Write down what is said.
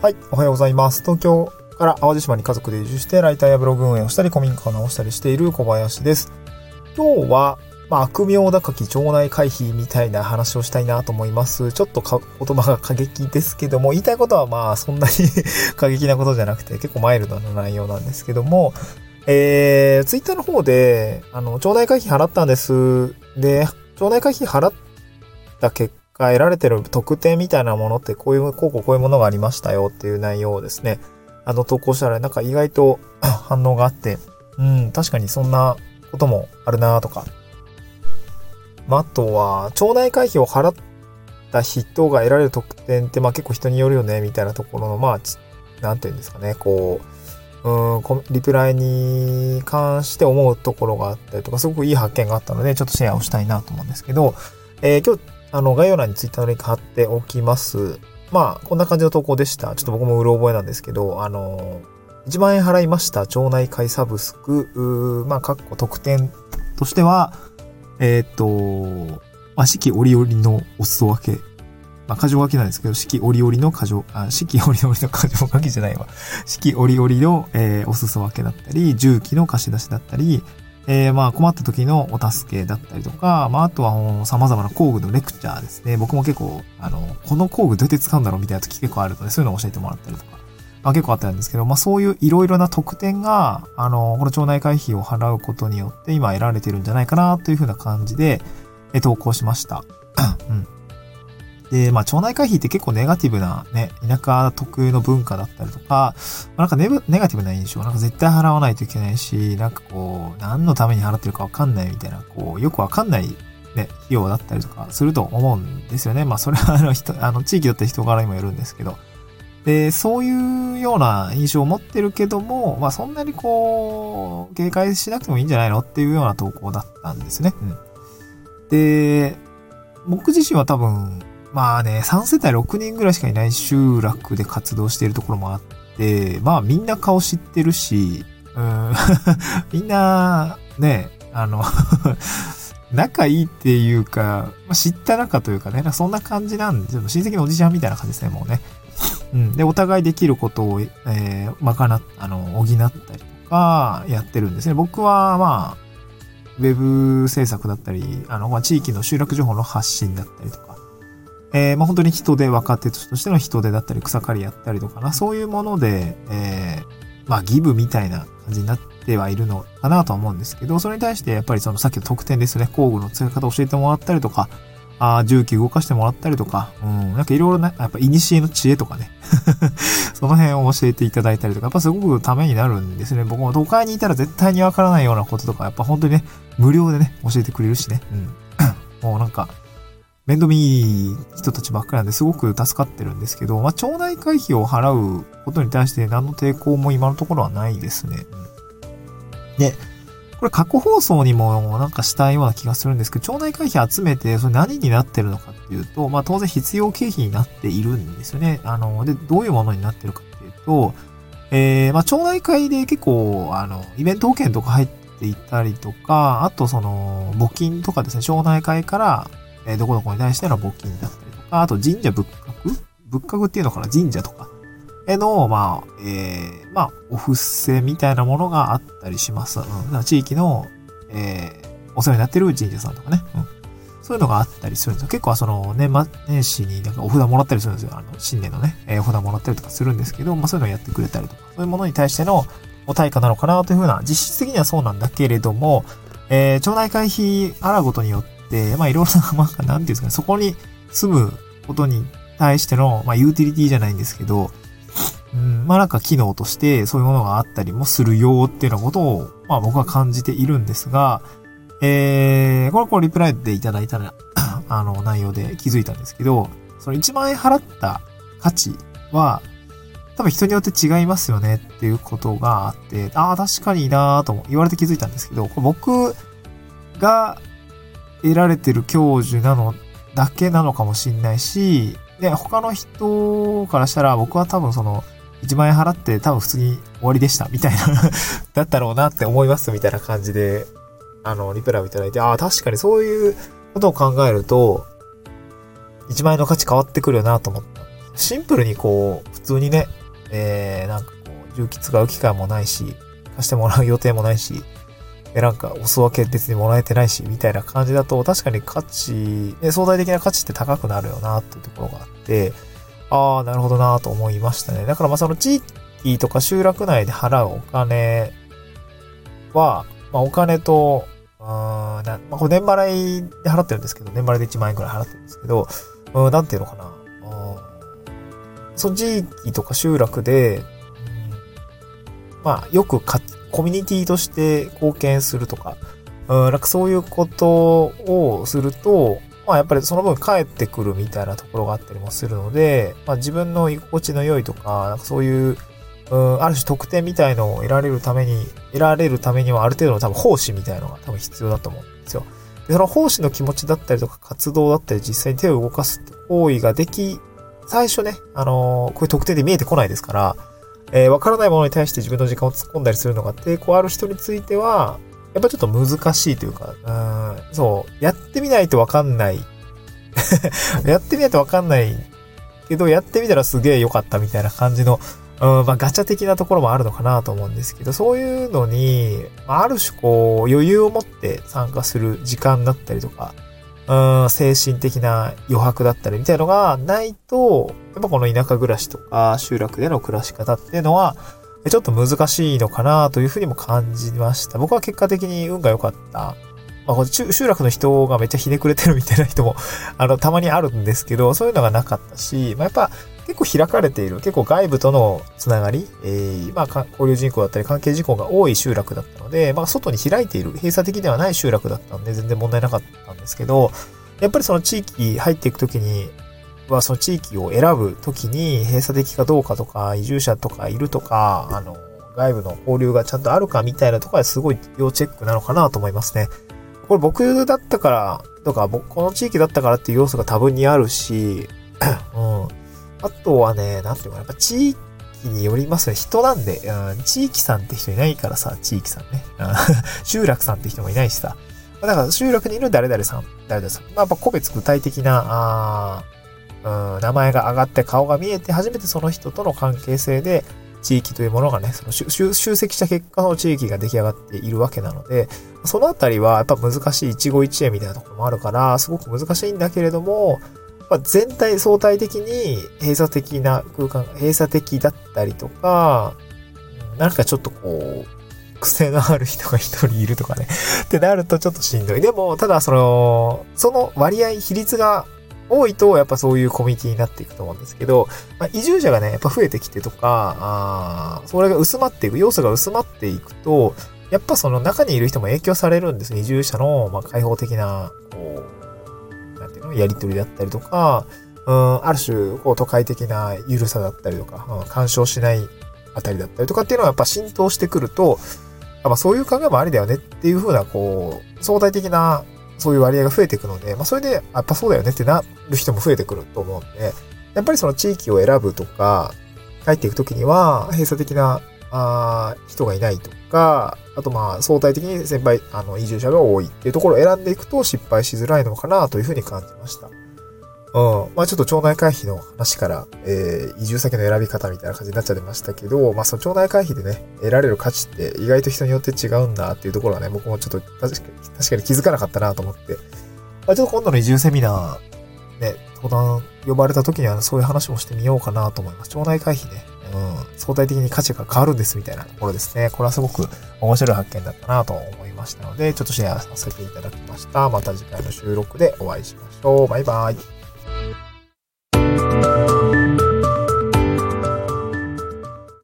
はい、おはようございます。東京から淡路島に家族で移住して、ライターやブログ運営をしたり、古民家を直したりしている小林です。今日は、まあ、悪名高き腸内回避みたいな話をしたいなと思います。ちょっとか言葉が過激ですけども、言いたいことはまあ、そんなに 過激なことじゃなくて、結構マイルドな内容なんですけども、えー、ツイッターの方で、あの、腸内回避払ったんです。で、腸内回避払った結果果、得られてる特典みたいなものって、こういう、こうこうこういうものがありましたよっていう内容をですね、あの、投稿したら、なんか意外と 反応があって、うん、確かにそんなこともあるなとか。まあ、あとは、腸内回避を払った人が得られる特典って、まあ結構人によるよね、みたいなところの、まあ、なんていうんですかね、こう、うん、リプライに関して思うところがあったりとか、すごくいい発見があったので、ちょっとシェアをしたいなと思うんですけど、えー今日、あの、概要欄にツイッターのリンク貼っておきます。まあ、こんな感じの投稿でした。ちょっと僕もうろ覚えなんですけど、あの、1万円払いました。町内会サブスク、まあ、かっこ特典としては、えーっ、と、まあ、四季折々のお裾分け。まあ、箇条書きなんですけど、四季折々の箇条、あ、四季折々の箇条書きじゃないわ。四季折々の、えーお裾分けだったり、重機の貸し出しだったり、えーまあ困った時のお助けだったりとか、まああとは様々な工具のレクチャーですね。僕も結構、あの、この工具どうやって使うんだろうみたいな時結構あるので、そういうのを教えてもらったりとか、まあ結構あったんですけど、まあそういういろいろな特典が、あの、この町内会費を払うことによって今得られてるんじゃないかなというふうな感じで、えー投稿しました。うん。で、まあ、町内会費って結構ネガティブなね、田舎特有の文化だったりとか、まあなんかネネガティブな印象、なんか絶対払わないといけないし、なんかこう、何のために払ってるかわかんないみたいな、こう、よくわかんないね、費用だったりとかすると思うんですよね。まあ、それはあの人、あの、地域だった人柄にもよるんですけど。で、そういうような印象を持ってるけども、まあ、そんなにこう、警戒しなくてもいいんじゃないのっていうような投稿だったんですね。うん。で、僕自身は多分、まあね、3世帯6人ぐらいしかいない集落で活動しているところもあって、まあみんな顔知ってるし、うん、みんな、ね、あの、仲いいっていうか、まあ、知った仲というかね、そんな感じなんで、ちょっと親戚のおじちゃんみたいな感じですね、もうね。うん。で、お互いできることを、えー、まかな、あの、補ったりとか、やってるんですね。僕は、まあ、ウェブ制作だったり、あの、まあ、地域の集落情報の発信だったりとか、えー、まあ、本当に人手、若手としての人手だったり、草刈りやったりとかな、そういうもので、えー、まあ、ギブみたいな感じになってはいるのかなとは思うんですけど、それに対して、やっぱりそのさっきの特典ですね、工具の使い方を教えてもらったりとか、あ重機動かしてもらったりとか、うん、なんかいろいろね、やっぱ、いにしえの知恵とかね、その辺を教えていただいたりとか、やっぱすごくためになるんですね。僕も都会にいたら絶対にわからないようなこととか、やっぱ本当にね、無料でね、教えてくれるしね、うん。もうなんか、面倒見いい人たちばっかりなんですごく助かってるんですけど、まあ、町内会費を払うことに対して何の抵抗も今のところはないですね。うんで、これ過去放送にもなんかしたような気がするんですけど、町内会費集めてそれ何になってるのかっていうと、まあ当然必要経費になっているんですよね。あの、で、どういうものになってるかっていうと、えー、まあ町内会で結構、あの、イベント保険とか入っていたりとか、あとその、募金とかですね、町内会から、えどこどこに対しての募金だったりとか、あと神社仏閣？仏閣っていうのかな？神社とか？への、まあ、えー、まあ、お布施みたいなものがあったりします。うん。地域の、えー、お世話になってる神社さんとかね。うん。そういうのがあったりするんですよ。結構その、年末年始になんかお札もらったりするんですよ。あの、新年のね、えーお札もらったりとかするんですけど、まあそういうのをやってくれたりとか、そういうものに対してのお対価なのかなというふうな、実質的にはそうなんだけれども、えー、町内会費払うことによって、まあいろいろな、まあ、なんていうんですかね、そこに住むことに対しての、まあユーティリティじゃないんですけど、うん、まあなんか機能としてそういうものがあったりもするよっていうようなことを、まあ僕は感じているんですが、えー、これこうリプライでいただいたら、あの内容で気づいたんですけど、その1万円払った価値は、多分人によって違いますよねっていうことがあって、ああ、確かになーとも言われて気づいたんですけど、僕が得られてる享受なのだけなのかもしんないし、で、他の人からしたら僕は多分その、1万円払って多分普通に終わりでした、みたいな だったろうなって思います、みたいな感じで、あの、リプライをいただいて、ああ、確かにそういうことを考えると、1万円の価値変わってくるよなと思った。シンプルにこう、普通にね、えー、なんかこう、重機使う機会もないし、貸してもらう予定もないし、え、なんか、お裾分け別にもらえてないし、みたいな感じだと、確かに価値、ね、相対的な価値って高くなるよな、っていうところがあって、ああ、なるほどなと思いましたね。だからまあその地域とか集落内で払うお金は、まあお金と、うん、まあこれ年払いで払ってるんですけど、年払いで1万円くらい払ってるんですけど、うん、なんていうのかな。その地域とか集落で、うん、まあよくかコミュニティとして貢献するとか、うん、なんかそういうことをすると、まあやっぱりその分帰ってくるみたいなところがあったりもするので、まあ自分の居心地の良いとか、なんかそういう、うん、ある種特典みたいのを得られるために、得られるためにはある程度の多分奉仕みたいのが多分必要だと思うんですよ。で、その奉仕の気持ちだったりとか活動だったり実際に手を動かす行為ができ、最初ね、あのー、こういう特典で見えてこないですから、えー、わからないものに対して自分の時間を突っ込んだりするのが抵抗ある人については、やっぱちょっと難しいというか、うん、そう、やってみないとわかんない。やってみないとわかんないけど、やってみたらすげえ良かったみたいな感じの、うん、まあガチャ的なところもあるのかなと思うんですけど、そういうのに、ま、ある種こう、余裕を持って参加する時間だったりとか、うん、精神的な余白だったりみたいのがないと、やっぱこの田舎暮らしとか集落での暮らし方っていうのは、ちょっと難しいのかなというふうにも感じました。僕は結果的に運が良かった。まあ、集落の人がめっちゃひねくれてるみたいな人も、あの、たまにあるんですけど、そういうのがなかったし、まあ、やっぱ結構開かれている、結構外部とのつながり、えー、まあ、交流人口だったり関係人口が多い集落だったので、まあ、外に開いている、閉鎖的ではない集落だったんで、全然問題なかったんですけど、やっぱりその地域入っていくときに、はその地域を選ぶときに閉鎖的かどうかとか、移住者とかいるとか、あの、外部の交流がちゃんとあるかみたいなところはすごい要チェックなのかなと思いますね。これ僕だったからとか、この地域だったからっていう要素が多分にあるし、うん。あとはね、なんていうか、やっぱ地域によりますね。人なんで、うん、地域さんって人いないからさ、地域さんね。集落さんって人もいないしさ。だから集落にいる誰々さん、誰々さん。まあ、やっぱ個別具体的な、あうん、名前が上がって顔が見えて初めてその人との関係性で地域というものがね、その集積した結果の地域が出来上がっているわけなので、そのあたりはやっぱ難しい一期一会みたいなところもあるから、すごく難しいんだけれども、まあ、全体相対的に閉鎖的な空間、閉鎖的だったりとか、なんかちょっとこう、癖のある人が一人いるとかね ってなるとちょっとしんどい。でも、ただその、その割合、比率が多いと、やっぱそういうコミュニティになっていくと思うんですけど、まあ、移住者がね、やっぱ増えてきてとか、あそれが薄まっていく、要素が薄まっていくと、やっぱその中にいる人も影響されるんです。移住者の、まあ、開放的な、こ、うの、やりとりだったりとか、うん、ある種、こう、都会的な緩さだったりとか、うん、干渉しないあたりだったりとかっていうのはやっぱ浸透してくると、まあ、そういう考えもありだよねっていうふうな、こう、相対的なそういう割合が増えていくので、まあ、それで、やっぱそうだよねってなる人も増えてくると思うんで、やっぱりその地域を選ぶとか、帰っていくときには、閉鎖的な、あ人がいないとか、あとまあ、相対的に先輩、あの、移住者が多いっていうところを選んでいくと失敗しづらいのかなというふうに感じました。うん。まあちょっと町内会費の話から、えー、移住先の選び方みたいな感じになっちゃいましたけど、まあその町内会費でね、得られる価値って意外と人によって違うんだっていうところはね、僕もちょっと確かに確かに気づかなかったなと思って、まあちょっと今度の移住セミナー、ね、登壇呼ばれた時にはそういう話もしてみようかなと思います。町内会費ね、うん、相対的に価値が変わるんですみたいなところですね。これはすごく面白い発見だったなと思いましたので、ちょっとシェアさせていただきました。また次回の収録でお会いしましょう。バイバイ。